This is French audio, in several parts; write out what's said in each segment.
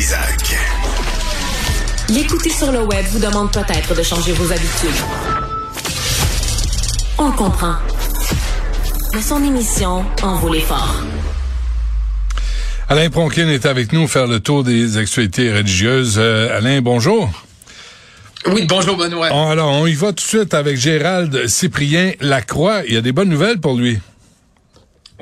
Trisac. L'écouter sur le web vous demande peut-être de changer vos habitudes. On le comprend. Mais son émission en vaut l'effort. Alain Pronkin est avec nous faire le tour des actualités religieuses. Euh, Alain, bonjour. Oui, bonjour Benoît. alors, on y va tout de suite avec Gérald Cyprien Lacroix. Il y a des bonnes nouvelles pour lui.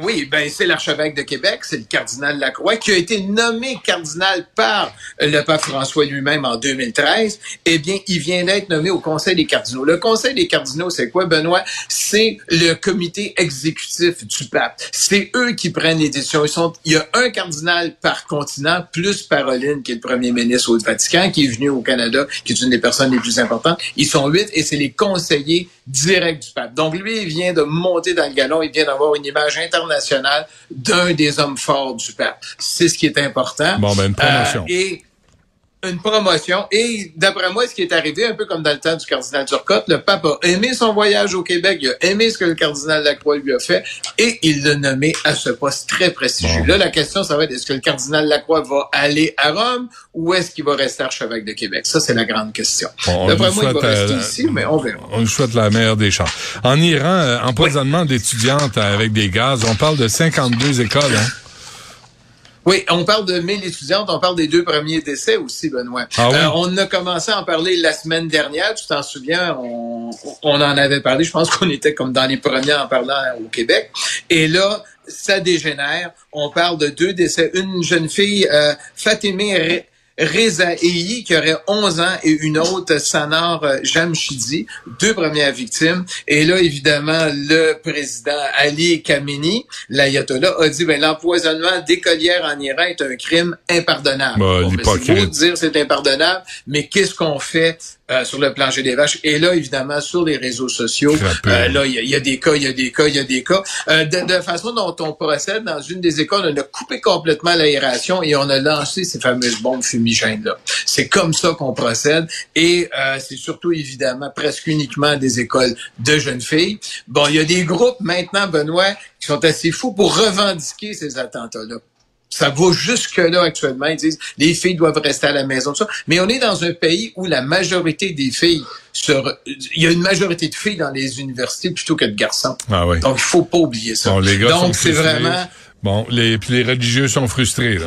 Oui, ben c'est l'archevêque de Québec, c'est le cardinal Lacroix, qui a été nommé cardinal par le pape François lui-même en 2013. Eh bien, il vient d'être nommé au Conseil des cardinaux. Le Conseil des cardinaux, c'est quoi, Benoît? C'est le comité exécutif du pape. C'est eux qui prennent les décisions. Ils sont, il y a un cardinal par continent, plus Paroline, qui est le premier ministre au Vatican, qui est venu au Canada, qui est une des personnes les plus importantes. Ils sont huit et c'est les conseillers directs du pape. Donc, lui, il vient de monter dans le galon, il vient d'avoir une image internationale national d'un des hommes forts du pape. C'est ce qui est important. Bon, ben, une promotion. Euh, et une promotion. Et d'après moi, ce qui est arrivé, un peu comme dans le temps du cardinal Turcotte, le pape a aimé son voyage au Québec, il a aimé ce que le cardinal Lacroix lui a fait, et il l'a nommé à ce poste très prestigieux. Là, la question, ça va être, est-ce que le cardinal Lacroix va aller à Rome ou est-ce qu'il va rester archevêque de Québec? Ça, c'est la grande question. D'après moi, il va rester euh, ici, mais on verra. On lui souhaite la meilleure des chances. En Iran, euh, empoisonnement d'étudiantes avec des gaz, on parle de 52 écoles, hein? Oui, on parle de 1000 étudiantes, on parle des deux premiers décès aussi, Benoît. Ah euh, on a commencé à en parler la semaine dernière, tu t'en souviens, on, en avait parlé, je pense qu'on était comme dans les premiers en parlant au Québec. Et là, ça dégénère. On parle de deux décès. Une jeune fille, euh, Fatimé Reza Eyi, qui aurait 11 ans, et une autre, Sanar Jamshidi, deux premières victimes. Et là, évidemment, le président Ali Khamenei, l'ayatollah, a dit, ben, l'empoisonnement d'écolières en Iran est un crime impardonnable. Bah, bon, ben, c'est beau de dire c'est impardonnable, mais qu'est-ce qu'on fait euh, sur le plancher des vaches. Et là, évidemment, sur les réseaux sociaux, euh, là, il y, a des cas, il y a des cas, il y a des cas. Euh, de, de, façon dont on procède dans une des écoles, on a coupé complètement l'aération et on a lancé ces fameuses bombes fumigènes-là. C'est comme ça qu'on procède. Et c'est surtout, évidemment, presque uniquement des écoles de jeunes filles. Bon, il y a des groupes maintenant, Benoît, qui sont assez fous pour revendiquer ces attentats-là ça va jusque-là actuellement. Ils disent les filles doivent rester à la maison, tout ça. Mais on est dans un pays où la majorité des filles, il y a une majorité de filles dans les universités plutôt que de garçons. Ah oui. Donc, il faut pas oublier ça. Donc, c'est vraiment... Bon, les, puis les religieux sont frustrés, là.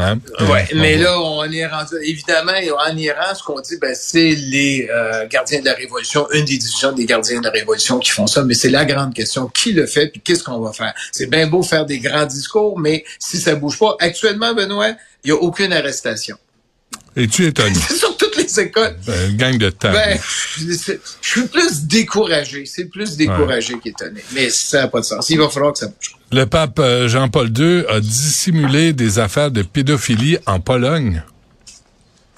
Hein? Ouais, mais là, on est rendu. Évidemment, en Iran, ce qu'on dit, ben, c'est les euh, gardiens de la révolution, une des divisions des gardiens de la révolution qui font ça. Mais c'est la grande question qui le fait, puis qu'est-ce qu'on va faire? C'est bien beau faire des grands discours, mais si ça bouge pas, actuellement, Benoît, il y a aucune arrestation. Et tu étonnes. Écoles. Ben, une gang de temps. Ben, je suis plus découragé. C'est plus découragé qu'étonné. Mais ça n'a pas de sens. Il va falloir que ça bouge. Le pape euh, Jean-Paul II a dissimulé des affaires de pédophilie en Pologne.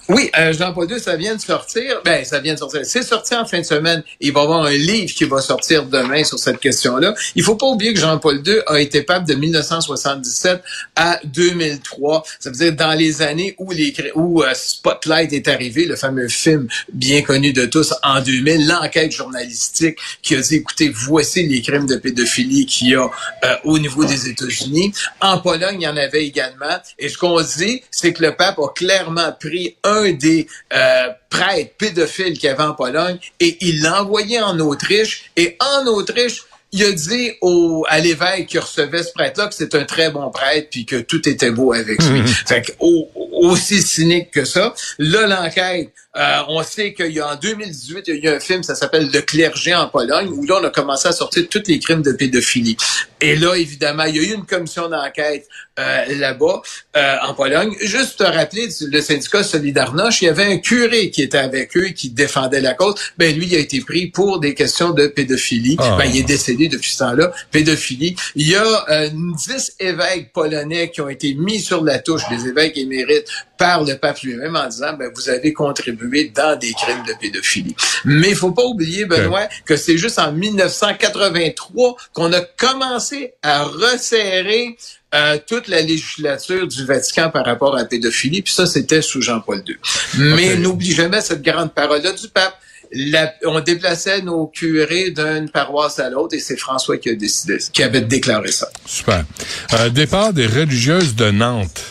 Oui, euh, Jean-Paul II, ça vient de sortir. Ben, ça vient de sortir. C'est sorti en fin de semaine. Il va y avoir un livre qui va sortir demain sur cette question-là. Il faut pas oublier que Jean-Paul II a été pape de 1977 à 2003. Ça veut dire dans les années où les où euh, Spotlight est arrivé, le fameux film bien connu de tous en 2000, l'enquête journalistique qui a dit écoutez, voici les crimes de pédophilie qu'il y a euh, au niveau des États-Unis. En Pologne, il y en avait également. Et ce qu'on dit, c'est que le pape a clairement pris un un des euh, prêtres pédophiles qu'il y avait en Pologne et il l'a envoyé en Autriche. Et en Autriche, il a dit au, à l'évêque qui recevait ce prêtre-là que c'est un très bon prêtre puis que tout était beau avec lui. Fait que, aussi cynique que ça. Là, l'enquête, euh, on sait qu'il y a en 2018, il y a eu un film, ça s'appelle Le clergé en Pologne, où là, on a commencé à sortir tous les crimes de pédophilie. Et là, évidemment, il y a eu une commission d'enquête euh, là-bas, euh, en Pologne. Juste te rappeler, le syndicat Solidarność, il y avait un curé qui était avec eux, qui défendait la cause. Ben lui, il a été pris pour des questions de pédophilie. Ah. Ben, il est décédé depuis ce temps-là. Pédophilie. Il y a euh, 10 évêques polonais qui ont été mis sur la touche, des évêques émérites, par le pape lui-même en disant, ben, vous avez contribué dans des crimes de pédophilie. Mais il faut pas oublier, Benoît, que c'est juste en 1983 qu'on a commencé à resserrer euh, toute la législature du Vatican par rapport à la pédophilie, puis ça, c'était sous Jean-Paul II. Mais n'oublie jamais cette grande parole-là du pape. on déplaçait nos curés d'une paroisse à l'autre et c'est François qui a décidé, qui avait déclaré ça. Super. Euh, départ des religieuses de Nantes.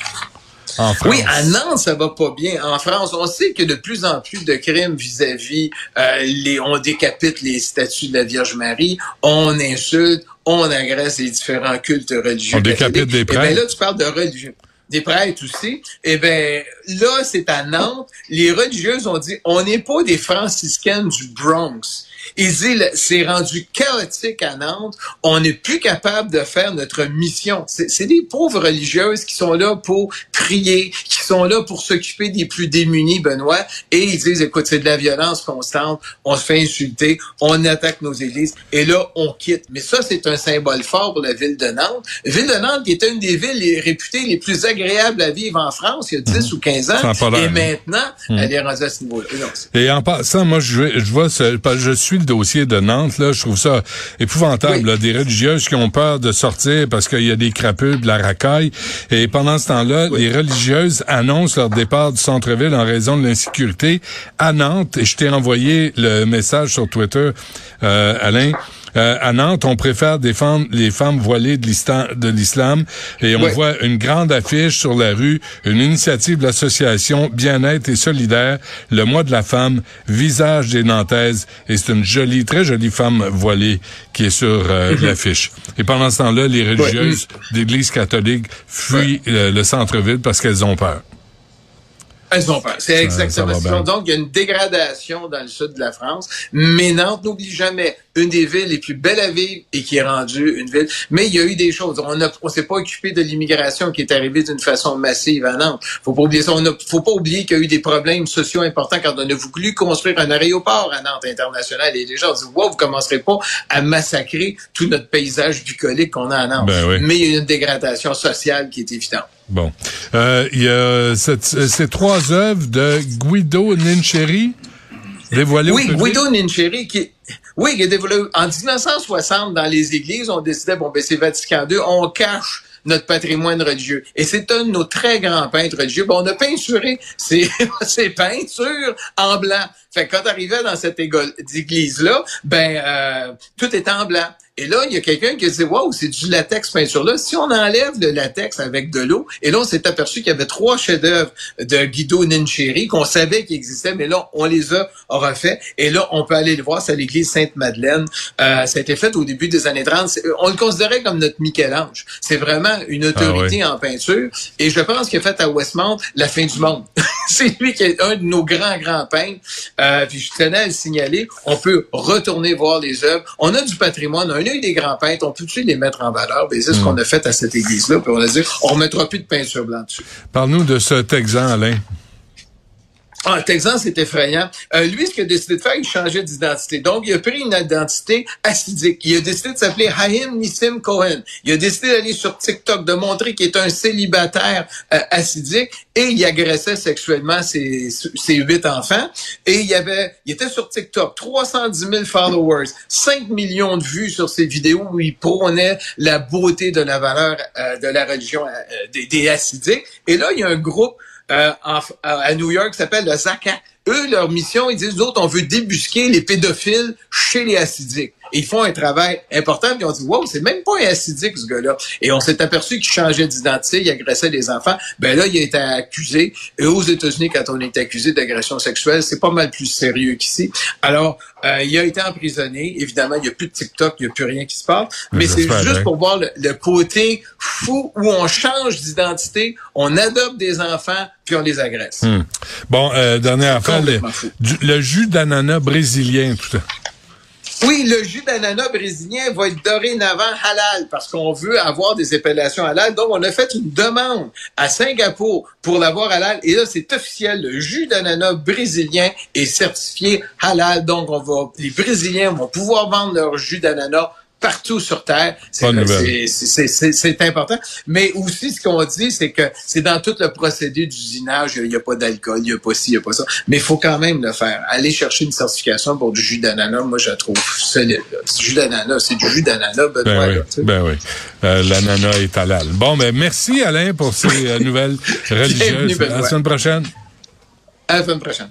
En. Oui, à Nantes, ça va pas bien. En France, on sait que de plus en plus de crimes vis-à-vis euh, les, on décapite les statues de la Vierge Marie, on insulte, on agresse les différents cultes religieux. On décapite des Eh prêtres. ben là, tu parles de religieux. Des prêtres aussi. Eh ben là, c'est à Nantes. Les religieuses ont dit, on n'est pas des franciscaines du Bronx. Ils disent, c'est rendu chaotique à Nantes. On n'est plus capable de faire notre mission. C'est des pauvres religieuses qui sont là pour prier, qui sont là pour s'occuper des plus démunis, Benoît. Et ils disent, écoute, c'est de la violence constante. On se fait insulter. On attaque nos églises. Et là, on quitte. Mais ça, c'est un symbole fort pour la ville de Nantes. Ville de Nantes qui était une des villes les- réputées les plus agréables à vivre en France il y a 10 ou 15 Ans. Et maintenant, elle est rendue à ce niveau-là. Et en passant, moi, je, je vois, ce, je suis le dossier de Nantes, là, je trouve ça épouvantable, Oui. là, des religieuses qui ont peur de sortir parce qu'il y a des crapules, de la racaille. Et pendant ce temps-là, Oui. les religieuses annoncent leur départ du centre-ville en raison de l'insécurité à Nantes. Et je t'ai envoyé le message sur Twitter, euh, Alain. Euh, à Nantes, on préfère défendre les femmes voilées de l'islam, et on Oui. voit une grande affiche sur la rue, une initiative de l'association Bien-être et solidaire, le mois de la femme, visage des Nantaises, et c'est une jolie, très jolie femme voilée qui est sur euh, Mhm. l'affiche. Et pendant ce temps-là, les religieuses d'Église catholique fuient euh, le centre-ville parce qu'elles ont peur. Elles ont peur. C'est exactement ça. Donc, il y a une dégradation dans le sud de la France. Mais Nantes, n'oublie jamais, une des villes les plus belles à vivre et qui est rendue une ville. Mais il y a eu des choses. On on s'est pas occupé de l'immigration qui est arrivée d'une façon massive à Nantes. Faut pas oublier ça. On a, faut pas oublier qu'il y a eu des problèmes sociaux importants quand on a voulu construire un aéroport à Nantes international. Et les gens dit, wow, vous commencerez pas à massacrer tout notre paysage bucolique qu'on a à Nantes. Ben oui. Mais il y a eu une dégradation sociale qui est évidente. Bon. Euh, Il y a cette- ces trois œuvres de Guido Nincheri Oui. Guido Nincheri, qui, oui, qui a développé, en 1960, dans les églises, on décidait, bon, ben, c'est Vatican II, on cache notre patrimoine religieux. Et c'est un de nos très grands peintres religieux. Bon, on a peinturé ces, ces peintures en blanc. Fait que quand t'arrivais dans cette église-là, ben, euh, tout est en blanc. Et là, il y a quelqu'un qui dit, wow, c'est du latex peinture-là. Si on enlève le latex avec de l'eau, et là, on s'est aperçu qu'il y avait trois chefs-d'œuvre de Guido Nincheri qu'on savait qu'ils existaient, mais là, on les a refaits. Et là, on peut aller le voir, c'est à l'église Sainte-Madeleine. Euh, ça a été fait au début des années 30. C'est- On le considérait comme notre Michel-Ange. C'est vraiment une autorité en peinture. Et je pense qu'il a fait à Westmount la fin du monde. c'est lui qui est un de nos grands, grands peintres. Euh, puis je tenais à le signaler. On peut retourner voir les œuvres. On a du patrimoine. On a eu des grands peintres. On peut-tu les mettre en valeur? Ben, c'est ce qu'on a fait à cette église-là. Puis on a dit, on remettra plus de peinture blanche dessus. Parle-nous de ce Texan, Alain. Ah, Texan, c'est effrayant. Euh, lui, ce qu'il a décidé de faire, il changeait d'identité. Donc, il a pris une identité acidique. Il a décidé de s'appeler Haim Nissim Cohen. Il a décidé d'aller sur TikTok, de montrer qu'il est un célibataire euh, acidique et il agressait sexuellement ses, ses huit enfants. Et il avait, il était sur TikTok, 310 000 followers, 5 millions de vues sur ses vidéos où il prônait la beauté de la valeur euh, de la religion euh, des, des acidiques. Et là, il y a un groupe euh, en- à New York s'appelle le ZACA. Eux, leur mission, ils disent, nous autres, on veut débusquer les pédophiles chez les acidiques. Ils font un travail important, puis on dit, wow, c'est même pas un acidique, ce gars-là. Et on s'est aperçu qu'il changeait d'identité, il agressait des enfants. Ben là, il a été accusé. Et aux États-Unis, quand on est accusé d'agression sexuelle, c'est pas mal plus sérieux qu'ici. Alors, euh, il a été emprisonné. Évidemment, il n'y a plus de TikTok, il n'y a plus rien qui se passe. Mais c'est juste bien. pour voir le, le côté fou où on change d'identité, on adopte des enfants, puis on les agresse. Hmm. Bon, euh, dernière affaire, le, le jus d'ananas brésilien, tout ça. Oui, le jus d'ananas brésilien va être dorénavant halal parce qu'on veut avoir des appellations halal. Donc, on a fait une demande à Singapour pour l'avoir halal. Et là, c'est officiel. Le jus d'ananas brésilien est certifié halal. Donc, on va, les Brésiliens vont pouvoir vendre leur jus d'ananas partout sur Terre. C'est important. Mais aussi, ce qu'on dit, c'est que c'est dans tout le procédé d'usinage. Il n'y a pas d'alcool, il n'y a pas ci, il n'y a pas ça. Mais il faut quand même le faire. Aller chercher une certification pour du jus d'ananas, moi, je la trouve solide. Du jus d'ananas, c'est du jus d'ananas. Ben oui, là, ben oui. Euh, L'ananas est halal. Bon, ben merci Alain pour ces euh, nouvelles religieuses. À la semaine prochaine. À la semaine prochaine.